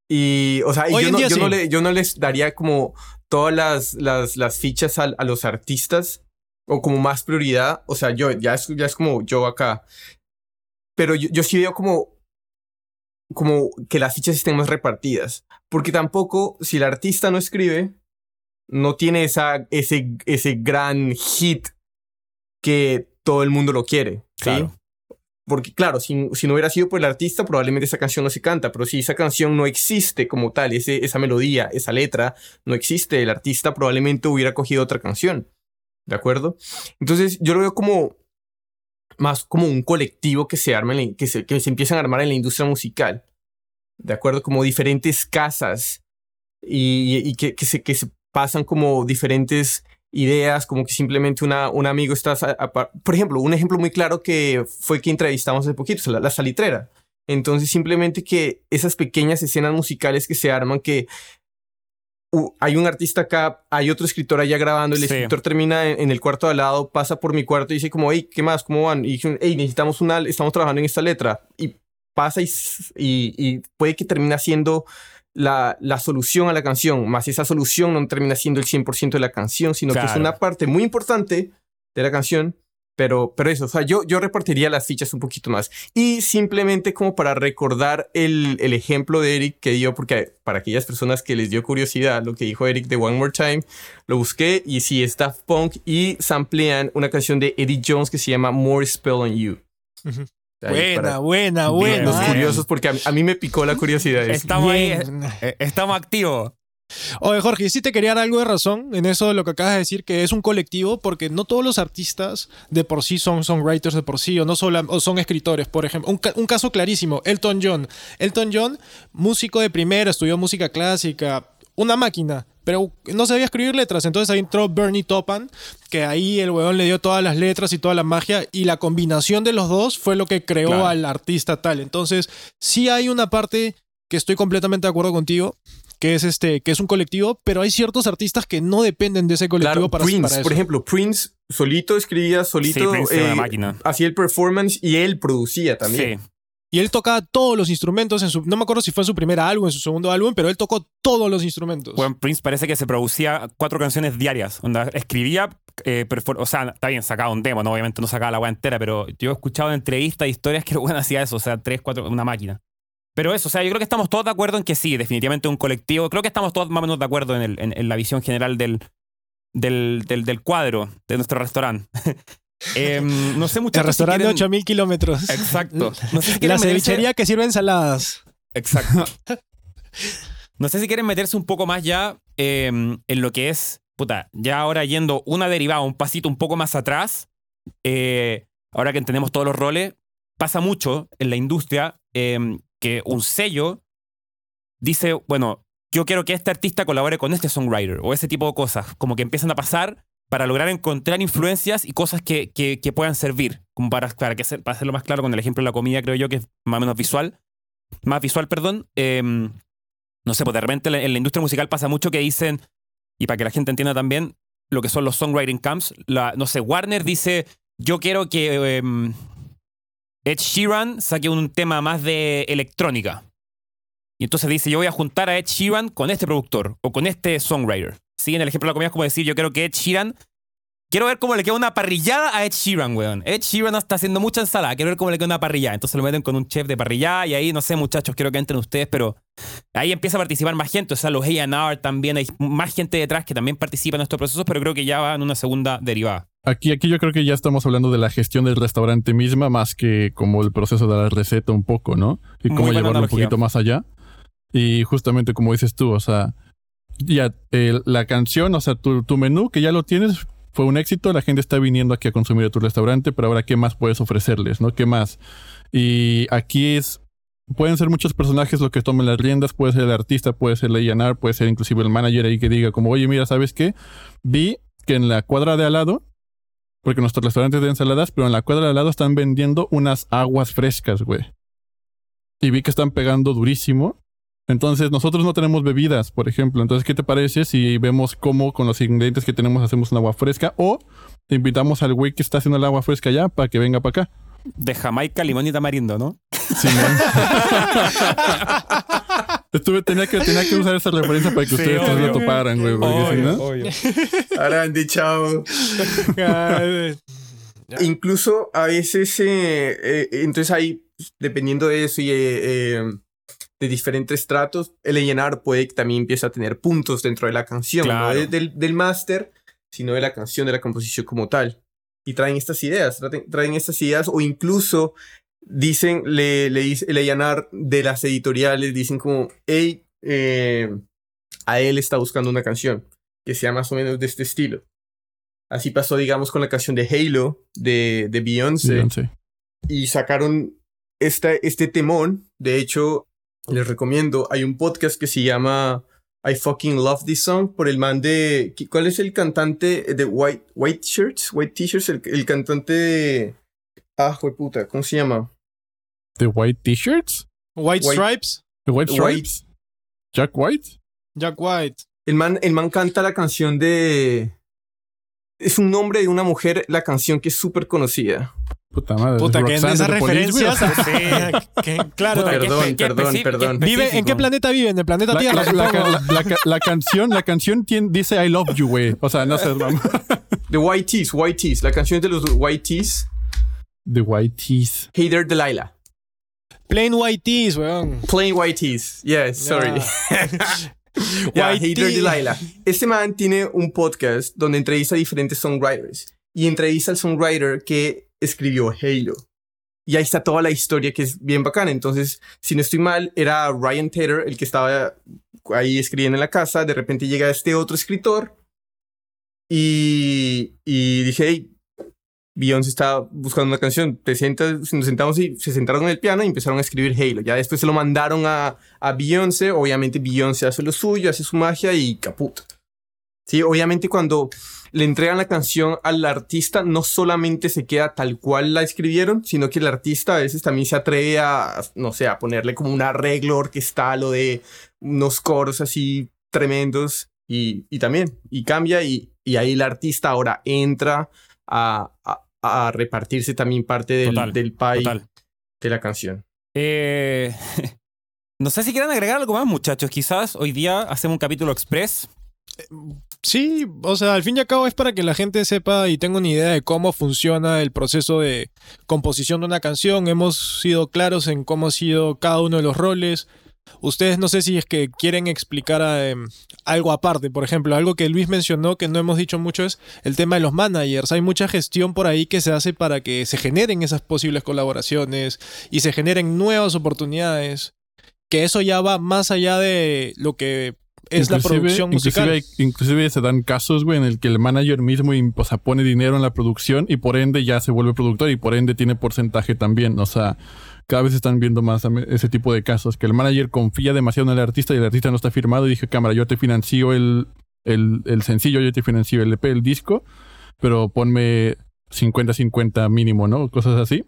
Speaker 2: Y, o sea, y yo, no, yo, no
Speaker 1: sí.
Speaker 2: le- yo no les daría como todas las, las, las fichas al- a, los artistas o como más prioridad. O sea, yo ya es, ya es como yo acá. Pero yo, yo sí veo como, como que las fichas estén más repartidas. Porque tampoco, si el artista no escribe, no tiene esa, ese, ese gran hit que todo el mundo lo quiere. ¿sí?
Speaker 3: Claro.
Speaker 2: Porque claro, si, si no hubiera sido por el artista, probablemente esa canción no se canta, pero si esa canción no existe como tal, ese, esa melodía, esa letra, no existe, el artista probablemente hubiera cogido otra canción. ¿De acuerdo? Entonces yo lo veo como más como un colectivo que se que se, que se empiezan a armar en la industria musical. ¿De acuerdo? Como diferentes casas y, y que, que, se, que se pasan como diferentes ideas, como que simplemente una, un amigo está... a- por ejemplo, un ejemplo muy claro que fue que entrevistamos hace poquito, la salitrera. Entonces, simplemente que esas pequeñas escenas musicales que se arman, que uh, hay un artista acá, hay otro escritor allá grabando, el
Speaker 3: Sí.
Speaker 2: escritor termina en, en el cuarto de al lado, pasa por mi cuarto y dice como, hey, ¿qué más? ¿Cómo van? Y dicen, hey, necesitamos una, estamos trabajando en esta letra. Y pasa y, y, y puede que termine siendo la, la solución a la canción, más esa solución no termina siendo el 100% de la canción, sino que es
Speaker 3: Claro.
Speaker 2: una parte muy importante de la canción, pero, pero eso, o sea, yo, yo repartiría las fichas un poquito más. Y simplemente como para recordar el, el ejemplo de Eric que dio, porque para aquellas personas que les dio curiosidad lo que dijo Eric de One More Time, lo busqué y sí, es Daft Punk y samplean una canción de Eddie Jones que se llama More Spell on You.
Speaker 1: Ujú.
Speaker 2: Ahí
Speaker 1: Buena,
Speaker 2: para
Speaker 1: buena, buena.
Speaker 2: Los curiosos, porque a, a mí me picó la curiosidad.
Speaker 3: Estamos ahí,
Speaker 1: Bien.
Speaker 3: eh, estamos activos.
Speaker 1: Oye, Jorge, sí te quería dar algo de razón en eso de lo que acabas de decir, que es un colectivo, porque no todos los artistas de por sí son songwriters de por sí, o no solo, o son escritores, por ejemplo. Un, ca- un caso clarísimo, Elton John. Elton John, músico de primera, estudió música clásica, una máquina, pero no sabía escribir letras. Entonces ahí entró Bernie Taupin, que ahí el weón le dio todas las letras y toda la magia, y la combinación de los dos fue lo que creó
Speaker 3: Claro.
Speaker 1: al artista tal. Entonces, sí hay una parte que estoy completamente de acuerdo contigo, que es este, que es un colectivo, pero hay ciertos artistas que no dependen de ese colectivo
Speaker 2: Claro,
Speaker 1: para,
Speaker 2: Prince,
Speaker 1: para eso.
Speaker 2: por ejemplo, Prince solito escribía, solito
Speaker 3: Sí,
Speaker 2: eh,
Speaker 3: máquina.
Speaker 2: hacía el performance y él producía también.
Speaker 3: Sí.
Speaker 1: Y él tocaba todos los instrumentos en su, no me acuerdo si fue en su primer álbum, en su segundo álbum, pero él tocó todos los instrumentos.
Speaker 3: Bueno, Prince parece que se producía cuatro canciones diarias. Onda, escribía, eh, o sea, está bien, sacaba un demo, ¿no? obviamente no sacaba la weá entera, pero yo he escuchado en entrevistas, historias que el weón hacía eso, o sea, tres, cuatro, una máquina. Pero eso, o sea, yo creo que estamos todos de acuerdo en que sí, definitivamente un colectivo. Creo que estamos todos más o menos de acuerdo en, el- en- en la visión general del, del, del, del cuadro de nuestro restaurante. Em, no sé mucho.
Speaker 1: el restaurante de 8000 kilómetros.
Speaker 3: Exacto. No sé si
Speaker 1: La
Speaker 3: quieren meterse-
Speaker 1: cevichería que sirve ensaladas.
Speaker 3: Exacto. no sé si quieren meterse un poco más ya eh, en lo que es, puta, ya ahora yendo una derivada, un pasito un poco más atrás, eh, ahora que entendemos todos los roles, pasa mucho en la industria eh, que un sello dice, bueno, yo quiero que este artista colabore con este songwriter o ese tipo de cosas, como que empiezan a pasar para lograr encontrar influencias y cosas que, que, puedan servir, como para, para, que, para hacerlo más claro con el ejemplo de la comida, creo yo que es más o menos visual, más visual, perdón. Em, no sé, pues de repente en la industria musical pasa mucho que dicen, y para que la gente entienda también, lo que son los songwriting camps, la, no sé, Warner dice, yo quiero que em, Ed Sheeran saque un tema más de electrónica. Y entonces dice, yo voy a juntar a Ed Sheeran con este productor o con este songwriter. Sí, en el ejemplo de la comida es como decir, yo quiero que Ed Sheeran... Quiero ver cómo le queda una parrillada a Ed Sheeran, weón. Ed Sheeran está haciendo mucha ensalada. Quiero ver cómo le queda una parrillada. Entonces lo meten con un chef de parrillada y ahí, no sé, muchachos, quiero que entren ustedes, pero ahí empieza a participar más gente. O sea, los A&R también, hay más gente detrás que también participa en estos procesos, pero creo que ya va en una segunda derivada.
Speaker 4: Aquí, aquí yo creo que ya estamos hablando de la gestión del restaurante misma más que como el proceso de la receta un poco, ¿no? Y cómo llevarlo un poquito más allá. Y justamente como dices tú, o sea, ya la canción, o sea, tu, tu, menú que ya lo tienes fue un éxito, la gente está viniendo aquí a consumir a tu restaurante, pero ahora qué más puedes ofrecerles, ¿no? ¿Qué más? Y aquí es, pueden ser muchos personajes los que tomen las riendas, puede ser el artista, puede ser el A&R, puede ser inclusive el manager ahí que diga como, oye, mira, ¿sabes qué? Vi que en la cuadra de al lado, porque nuestros restaurantes de ensaladas, pero en la cuadra de al lado están vendiendo unas aguas frescas, güey. Y vi que están pegando durísimo entonces, nosotros no tenemos bebidas, por ejemplo. Entonces, ¿qué te parece si vemos cómo con los ingredientes que tenemos hacemos un agua fresca? O te invitamos al güey que está haciendo el agua fresca ya para que venga para acá.
Speaker 3: De Jamaica, limón y tamarindo, ¿no?
Speaker 4: Sí, Estuve, tenía que, tenía que usar esa referencia para que ustedes obvio, lo toparan, güey.
Speaker 2: Obvio, ¿sí, ¿no? Arandi, chao. Incluso a veces, eh, eh, entonces ahí, dependiendo de eso y eh, de diferentes tratos, el llenar puede que también empiece a tener puntos dentro de la canción, no del, del máster, sino de la canción, de la composición como tal. Y traen estas ideas, traen, estas ideas o incluso dicen, le, le dice el llenar de las editoriales, dicen como, hey, eh, a él está buscando una canción que sea más o menos de este estilo. Así pasó, digamos, con la canción de Halo de, de Beyoncé. Y sacaron esta, este temón. De hecho, les recomiendo. Hay un podcast que se llama I Fucking Love This Song por el man de. ¿Cuál es el cantante de White, White Shirts? White T-shirts, el, cantante de. Ah, fue puta, ¿cómo se llama?
Speaker 4: ¿The White T-shirts?
Speaker 1: White, Stripes.
Speaker 4: ¿The White Stripes? ¿Jack White?
Speaker 1: Jack White.
Speaker 2: El man, el man canta la canción de. Es un nombre de una mujer, la canción que es súper conocida.
Speaker 4: Puta madre.
Speaker 1: Puta, que en esas referencias. sí, claro.
Speaker 2: perdón, perdón, perdón.
Speaker 1: Vive, ¿En qué planeta vive? ¿En el planeta Tierra?
Speaker 4: La, canción, la canción dice I love you, güey. O sea, no sé.
Speaker 2: The White Tees, White Tees. La canción de los White Tees.
Speaker 4: The White Tees.
Speaker 2: Hater Delilah.
Speaker 1: Plain White Tees, weón.
Speaker 2: Plain White Tees. Yes, sorry. Yeah. Hater Delilah. Este man tiene un podcast donde entrevista a diferentes songwriters. Y entrevista al songwriter que escribió Halo. Y ahí está toda la historia que es bien bacana. Entonces, si no estoy mal, era Ryan Taylor el que estaba ahí escribiendo en la casa. De repente llega este otro escritor y, y dije, hey, Beyoncé estaba buscando una canción. Te sientas, nos sentamos y se sentaron en el piano y empezaron a escribir Halo. Ya después se lo mandaron a, a Beyoncé. Obviamente Beyoncé hace lo suyo, hace su magia y caput. Sí, obviamente cuando le entregan la canción al artista, no solamente se queda tal cual la escribieron, sino que el artista a veces también se atreve a, no sé, a ponerle como un arreglo orquestal o de unos coros así tremendos y, y también, y cambia y, y, ahí el artista ahora entra a, a, repartirse también parte del, del pie de la canción.
Speaker 3: Eh, no sé si quieren agregar algo más, muchachos. Quizás hoy día hacemos un capítulo express
Speaker 1: Sí, o sea, al fin y al cabo es para que la gente sepa y tenga una idea de cómo funciona el proceso de composición de una canción. Hemos sido claros en cómo ha sido cada uno de los roles. Ustedes no sé si es que quieren explicar em, algo aparte. Por ejemplo, algo que Luis mencionó que no hemos dicho mucho es el tema de los managers. Hay mucha gestión por ahí que se hace para que se generen esas posibles colaboraciones y se generen nuevas oportunidades. Que eso ya va más allá de lo que es la producción musical.
Speaker 4: Inclusive, se dan casos, güey, en el que el manager mismo o sea, pone dinero en la producción y por ende ya se vuelve productor y por ende tiene porcentaje también. O sea, cada vez están viendo más ese tipo de casos, que el manager confía demasiado en el artista y el artista no está firmado y dije, cámara, yo te financio el, el, el sencillo, yo te financio el EP, el disco, pero ponme 50-50 mínimo, ¿no? Cosas así.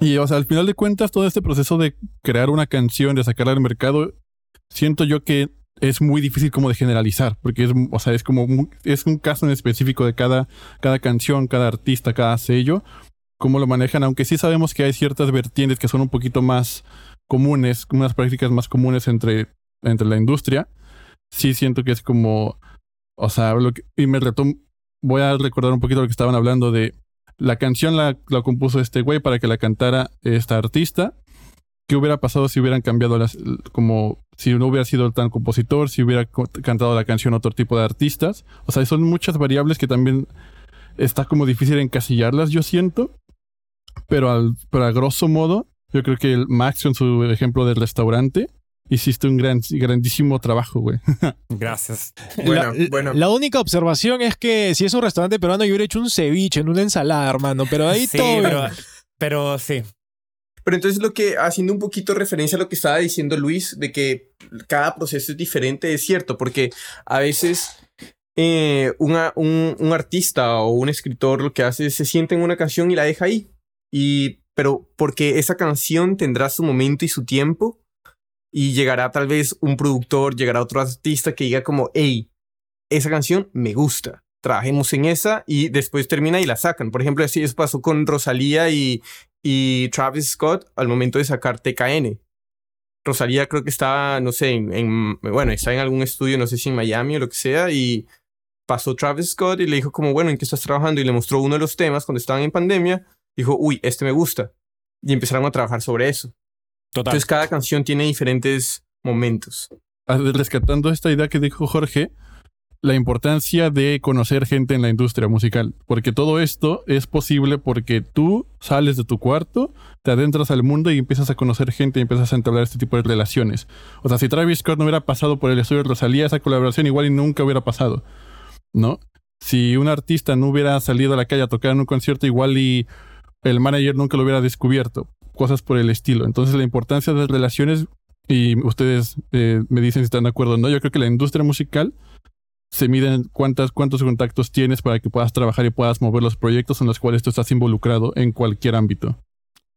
Speaker 4: Y, o sea, al final de cuentas, todo este proceso de crear una canción, de sacarla al mercado, siento yo que es muy difícil como de generalizar, porque es, o sea, es como, es un caso en específico de cada, cada canción, cada artista, cada sello, cómo lo manejan, aunque sí sabemos que hay ciertas vertientes que son un poquito más comunes, unas prácticas más comunes entre, entre la industria, sí siento que es como, o sea, lo y me retomo, voy a recordar un poquito lo que estaban hablando de la canción la, compuso este güey para que la cantara esta artista. ¿Qué hubiera pasado si hubieran cambiado las, como si no hubiera sido tan compositor, si hubiera cantado la canción otro tipo de artistas? O sea, son muchas variables que también está como difícil encasillarlas, yo siento. Pero, al, pero a grosso modo, yo creo que el Max en su ejemplo del restaurante Hiciste un gran, grandísimo trabajo, güey.
Speaker 3: Gracias.
Speaker 1: Bueno, la, bueno. La única observación es que si es un restaurante peruano, yo hubiera hecho un ceviche en una ensalada, hermano. Pero ahí todo.
Speaker 3: Pero, pero sí.
Speaker 2: Pero entonces lo que, haciendo un poquito referencia a lo que estaba diciendo Luis, de que cada proceso es diferente, es cierto, porque a veces eh, un, un, artista o un escritor lo que hace es se siente en una canción y la deja ahí. Y, pero porque esa canción tendrá su momento y su tiempo, y llegará tal vez un productor, llegará otro artista que diga como, hey, esa canción me gusta, trabajemos en esa y después termina y la sacan. Por ejemplo, así eso pasó con Rosalía y, y Travis Scott al momento de sacar TKN. Rosalía creo que estaba, no sé, en, bueno, está en algún estudio, no sé si en Miami o lo que sea, y pasó Travis Scott y le dijo como, bueno, ¿en qué estás trabajando? Y le mostró uno de los temas cuando estaban en pandemia. Dijo, uy, este me gusta. Y empezaron a trabajar sobre eso. Entonces cada canción tiene diferentes momentos.
Speaker 4: Ah, rescatando esta idea que dijo Jorge, la importancia de conocer gente en la industria musical, porque todo esto es posible porque tú sales de tu cuarto, te adentras al mundo y empiezas a conocer gente y empiezas a entablar este tipo de relaciones. O sea, si Travis Scott no hubiera pasado por el estudio de Rosalía, esa colaboración igual y nunca hubiera pasado, ¿no? Si un artista no hubiera salido a la calle a tocar en un concierto, igual y el manager nunca lo hubiera descubierto cosas por el estilo. Entonces la importancia de las relaciones, y ustedes eh, me dicen si están de acuerdo o no, yo creo que la industria musical se miden cuántas, cuántos contactos tienes para que puedas trabajar y puedas mover los proyectos en los cuales tú estás involucrado en cualquier ámbito.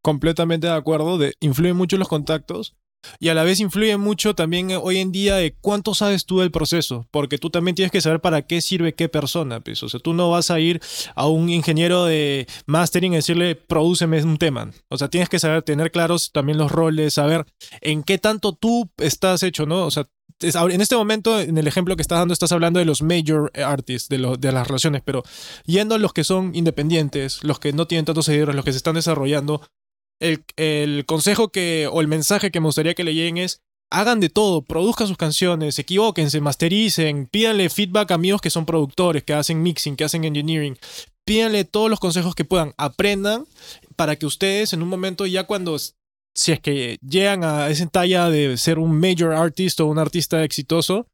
Speaker 1: Completamente de acuerdo, influyen mucho los contactos y a la vez influye mucho también eh, hoy en día de cuánto sabes tú del proceso, porque tú también tienes que saber para qué sirve qué persona. Pues. O sea, tú no vas a ir a un ingeniero de mastering y decirle, prodúceme un tema. O sea, tienes que saber tener claros también los roles, saber en qué tanto tú estás hecho, ¿no? O sea, en este momento, en el ejemplo que estás dando, estás hablando de los major artists, de, de las relaciones, pero yendo a los que son independientes, los que no tienen tantos seguidores, los que se están desarrollando, el, consejo que, o el mensaje que me gustaría que le lleguen es, hagan de todo, produzcan sus canciones, equivóquense, mastericen, pídanle feedback a amigos que son productores, que hacen mixing, que hacen engineering, pídanle todos los consejos que puedan, aprendan para que ustedes en un momento ya cuando, si es que llegan a esa talla de ser un major artist o un artista exitoso,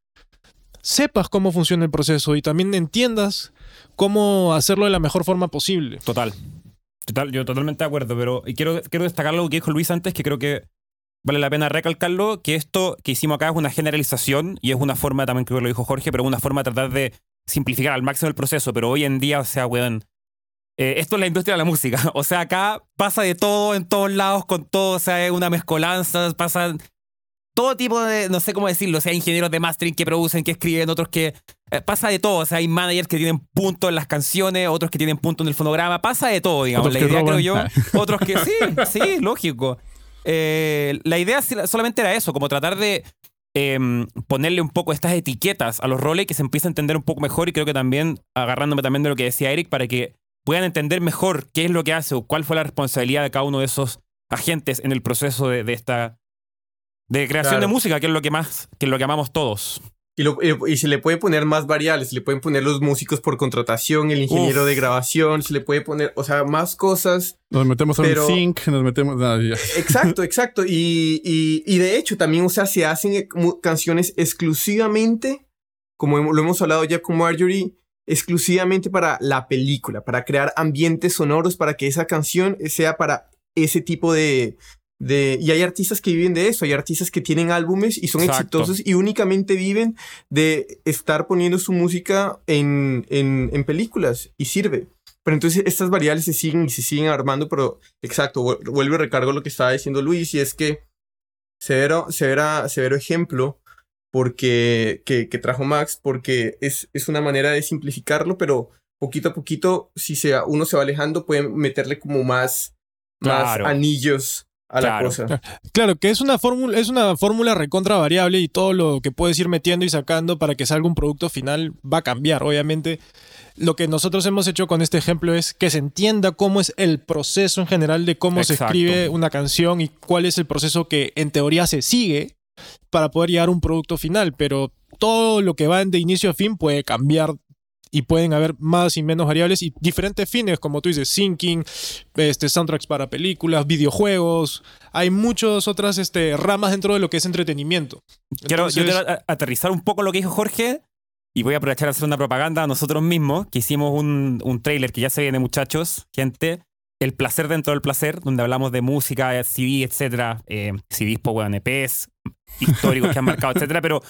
Speaker 1: sepas cómo funciona el proceso y también entiendas cómo hacerlo de la mejor forma posible.
Speaker 3: Total. Total, yo totalmente de acuerdo, pero quiero, quiero destacar lo que dijo Luis antes, que creo que vale la pena recalcarlo, que esto que hicimos acá es una generalización y es una forma, también creo que lo dijo Jorge, pero una forma de tratar de simplificar al máximo el proceso, pero hoy en día, o sea, weón, eh, esto es la industria de la música, o sea, acá pasa de todo en todos lados, con todo, o sea, es una mezcolanza, pasa todo tipo de, no sé cómo decirlo, o sea, ingenieros de mastering que producen, que escriben, otros que... Eh, pasa de todo, o sea, hay managers que tienen punto en las canciones, otros que tienen punto en el fonograma, pasa de todo, digamos. la idea, creo yo, otros que sí, sí, lógico. Eh, la idea solamente era eso, como tratar de em, ponerle un poco estas etiquetas a los roles que se empiece a entender un poco mejor y creo que también, agarrándome también de lo que decía Eric, para que puedan entender mejor qué es lo que hace o cuál fue la responsabilidad de cada uno de esos agentes en el proceso de, de esta de creación de música, que es lo que más, que es lo que amamos todos.
Speaker 2: Y, y, se le puede poner más variables, se le pueden poner los músicos por contratación, el ingeniero de grabación, se le puede poner, o sea, más cosas.
Speaker 4: Nos metemos a un sync, nos metemos...
Speaker 2: exacto, exacto. Y, y, y, de hecho también, o sea, se hacen eh, canciones exclusivamente, como lo hemos hablado ya con Marjorie, exclusivamente para la película, para crear ambientes sonoros, para que esa canción sea para ese tipo de, de, y hay artistas que viven de eso, hay artistas que tienen álbumes y son
Speaker 3: Exacto.
Speaker 2: exitosos y únicamente viven de estar poniendo su música en, en, en películas y sirve. Pero entonces estas variables se siguen y se siguen armando, pero exacto, vu- vuelvo y recargo lo que estaba diciendo Luis y es que severo, severa, severo ejemplo porque, que, que trajo Max, porque es, es una manera de simplificarlo, pero poquito a poquito, si se, uno se va alejando, puede meterle como más,
Speaker 3: Claro.
Speaker 2: más anillos a la
Speaker 3: Claro.
Speaker 2: cosa.
Speaker 1: Claro, que es una fórmula, es una fórmula recontra variable y todo lo que puedes ir metiendo y sacando para que salga un producto final va a cambiar. Obviamente, lo que nosotros hemos hecho con este ejemplo es que se entienda cómo es el proceso en general de cómo se escribe una canción y cuál es el proceso que en teoría se sigue para poder llegar a un producto final. Pero todo lo que va de inicio a fin puede cambiar y pueden haber más y menos variables y diferentes fines, como tú dices, syncing, este, soundtracks para películas, videojuegos. Hay muchas otras este, ramas dentro de lo que es entretenimiento.
Speaker 3: Quiero, yo aterrizar un poco lo que dijo Jorge y voy a aprovechar a hacer una propaganda a nosotros mismos, que hicimos un, un trailer que ya se viene, muchachos, gente. El placer dentro del placer, donde hablamos de música, eh, CD, etcétera, eh, CDs, pues, bueno, EPs, históricos que han marcado, etcétera. Pero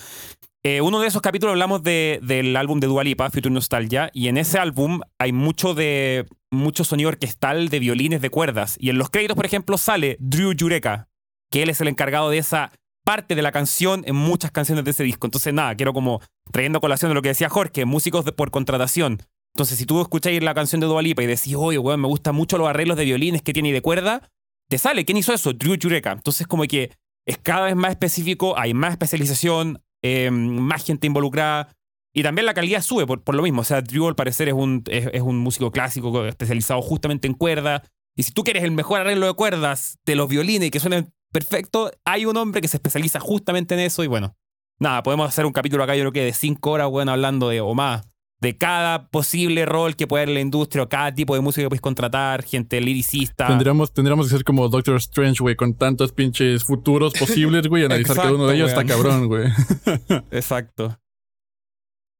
Speaker 3: eh, uno de esos capítulos hablamos de- del álbum de Dua Lipa, Future Nostalgia, y en ese álbum hay mucho de mucho sonido orquestal de violines de cuerdas. Y en los créditos, por ejemplo, sale Drew Yureka, que él es el encargado de esa parte de la canción en muchas canciones de ese disco. Entonces, nada, quiero como trayendo colación de lo que decía Jorge, músicos de, por contratación. Entonces, si tú escucháis la canción de Dua Lipa y decís, oye, weón, me gustan mucho los arreglos de violines que tiene y de cuerda, te sale. ¿Quién hizo eso? Drew Yureka. Entonces, como que es cada vez más específico, hay más especialización, eh, más gente involucrada. Y también la calidad sube por, por lo mismo. O sea, Drew al parecer es un, es, un músico clásico especializado justamente en cuerda. Y si tú quieres el mejor arreglo de cuerdas de los violines que suenen perfecto, hay un hombre que se especializa justamente en eso. Y bueno, nada, podemos hacer un capítulo acá, yo creo que de cinco horas, bueno, hablando de, o más, de cada posible rol que puede haber en la industria o cada tipo de música que puedes contratar, gente liricista.
Speaker 4: Tendríamos, tendríamos que ser como Doctor Strange, güey, con tantos pinches futuros posibles, güey, y analizar cada uno de ellos.
Speaker 3: Exacto,
Speaker 4: Está cabrón, güey.
Speaker 3: Exacto.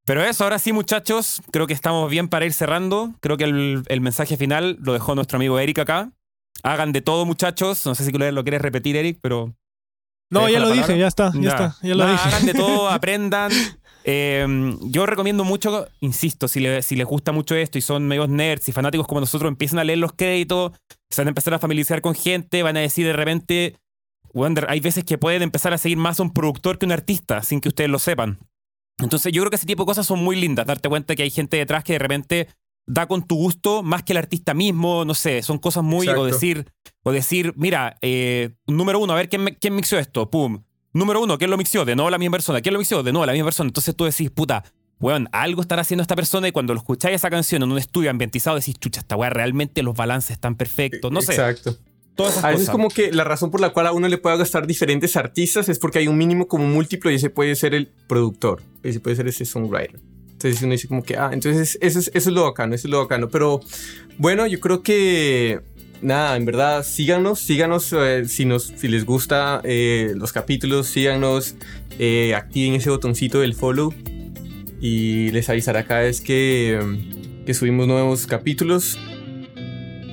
Speaker 3: Pero eso, ahora sí, muchachos, creo que estamos bien para ir cerrando. Creo que el, el mensaje final lo dejó nuestro amigo Eric acá. Hagan de todo, muchachos. No sé si lo quieres repetir, Eric, pero
Speaker 1: No,
Speaker 3: ¿Te
Speaker 1: ya lo dije, ya está, ya, está, ya lo
Speaker 3: Nada,
Speaker 1: dije.
Speaker 3: Hagan de todo, aprendan. Eh, yo recomiendo mucho, insisto, si, le- si les gusta mucho esto y son medios nerds y fanáticos como nosotros, empiecen a leer los créditos, se van a empezar a familiarizar con gente, van a decir de repente, Wonder, hay veces que pueden empezar a seguir más a un productor que un artista sin que ustedes lo sepan. Entonces yo creo que ese tipo de cosas son muy lindas, darte cuenta que hay gente detrás que de repente da con tu gusto más que el artista mismo, no sé, son cosas muy... O decir, o decir mira, eh, número uno, a ver quién, me- quién mixó esto, pum. Número uno, ¿quién lo mixió? De nuevo la misma persona. ¿Quién lo mixió? De nuevo la misma persona. Entonces tú decís, puta, weón, algo estará haciendo esta persona y cuando lo escucháis esa canción en un estudio ambientizado decís, chucha, esta weá realmente los balances están perfectos. No sé,
Speaker 2: Exacto.
Speaker 3: todas esas
Speaker 2: A veces
Speaker 3: cosas.
Speaker 2: como que la razón por la cual a uno le puede gastar diferentes artistas es porque hay un mínimo como múltiplo y ese puede ser el productor, ese puede ser ese songwriter. Entonces uno dice como que, ah, entonces eso es, eso es lo bacano, eso es lo bacano. Pero bueno, yo creo que, nada, en verdad, síganos, síganos eh, si, nos, si les gusta eh, los capítulos, síganos, eh, activen ese botoncito del follow y les avisará cada vez que, que subimos nuevos capítulos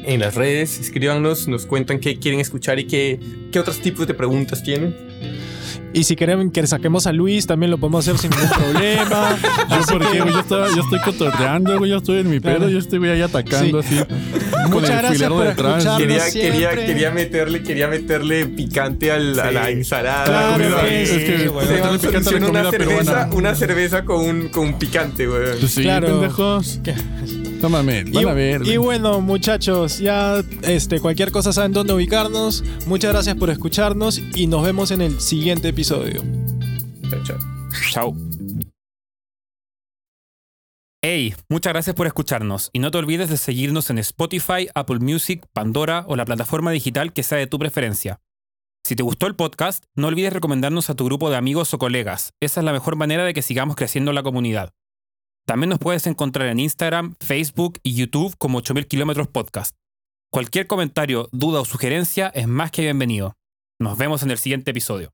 Speaker 2: en las redes, escríbanos, nos cuentan qué quieren escuchar y qué, qué otros tipos de preguntas tienen.
Speaker 1: Y si quieren que saquemos a Luis, también lo podemos hacer sin ningún problema.
Speaker 4: Yo,
Speaker 1: Así
Speaker 4: por
Speaker 1: que-
Speaker 4: yo, estaba- yo estoy cotorreando, güey, yo estoy en mi pedo,
Speaker 1: Claro.
Speaker 4: yo estoy ahí atacando así. con
Speaker 1: Muchas
Speaker 4: el
Speaker 1: gracias
Speaker 4: filero
Speaker 1: por
Speaker 4: detrás.
Speaker 1: escucharnos.
Speaker 2: Quería, quería, quería, meterle, quería meterle picante al- a
Speaker 3: Sí.
Speaker 2: la ensalada.
Speaker 1: Claro, sí,
Speaker 4: Es que
Speaker 3: güey.
Speaker 4: Picante a
Speaker 2: una cerveza,
Speaker 4: peruana.
Speaker 2: una cerveza con un, con un picante, güey.
Speaker 4: Pues sí,
Speaker 1: Claro.
Speaker 4: pendejos.
Speaker 1: ¿Qué?
Speaker 4: No mames, van
Speaker 1: Y,
Speaker 4: a ver.
Speaker 1: y bueno, muchachos, ya este, cualquier cosa saben dónde ubicarnos. Muchas gracias por escucharnos y nos vemos en el siguiente episodio.
Speaker 2: Chao, chao.
Speaker 3: Chao. Hey, muchas gracias por escucharnos y no te olvides de seguirnos en Spotify, Apple Music, Pandora o la plataforma digital que sea de tu preferencia. Si te gustó el podcast, no olvides recomendarnos a tu grupo de amigos o colegas. Esa es la mejor manera de que sigamos creciendo la comunidad. También nos puedes encontrar en Instagram, Facebook y YouTube como 8000 kilómetros podcast. Cualquier comentario, duda o sugerencia es más que bienvenido. Nos vemos en el siguiente episodio.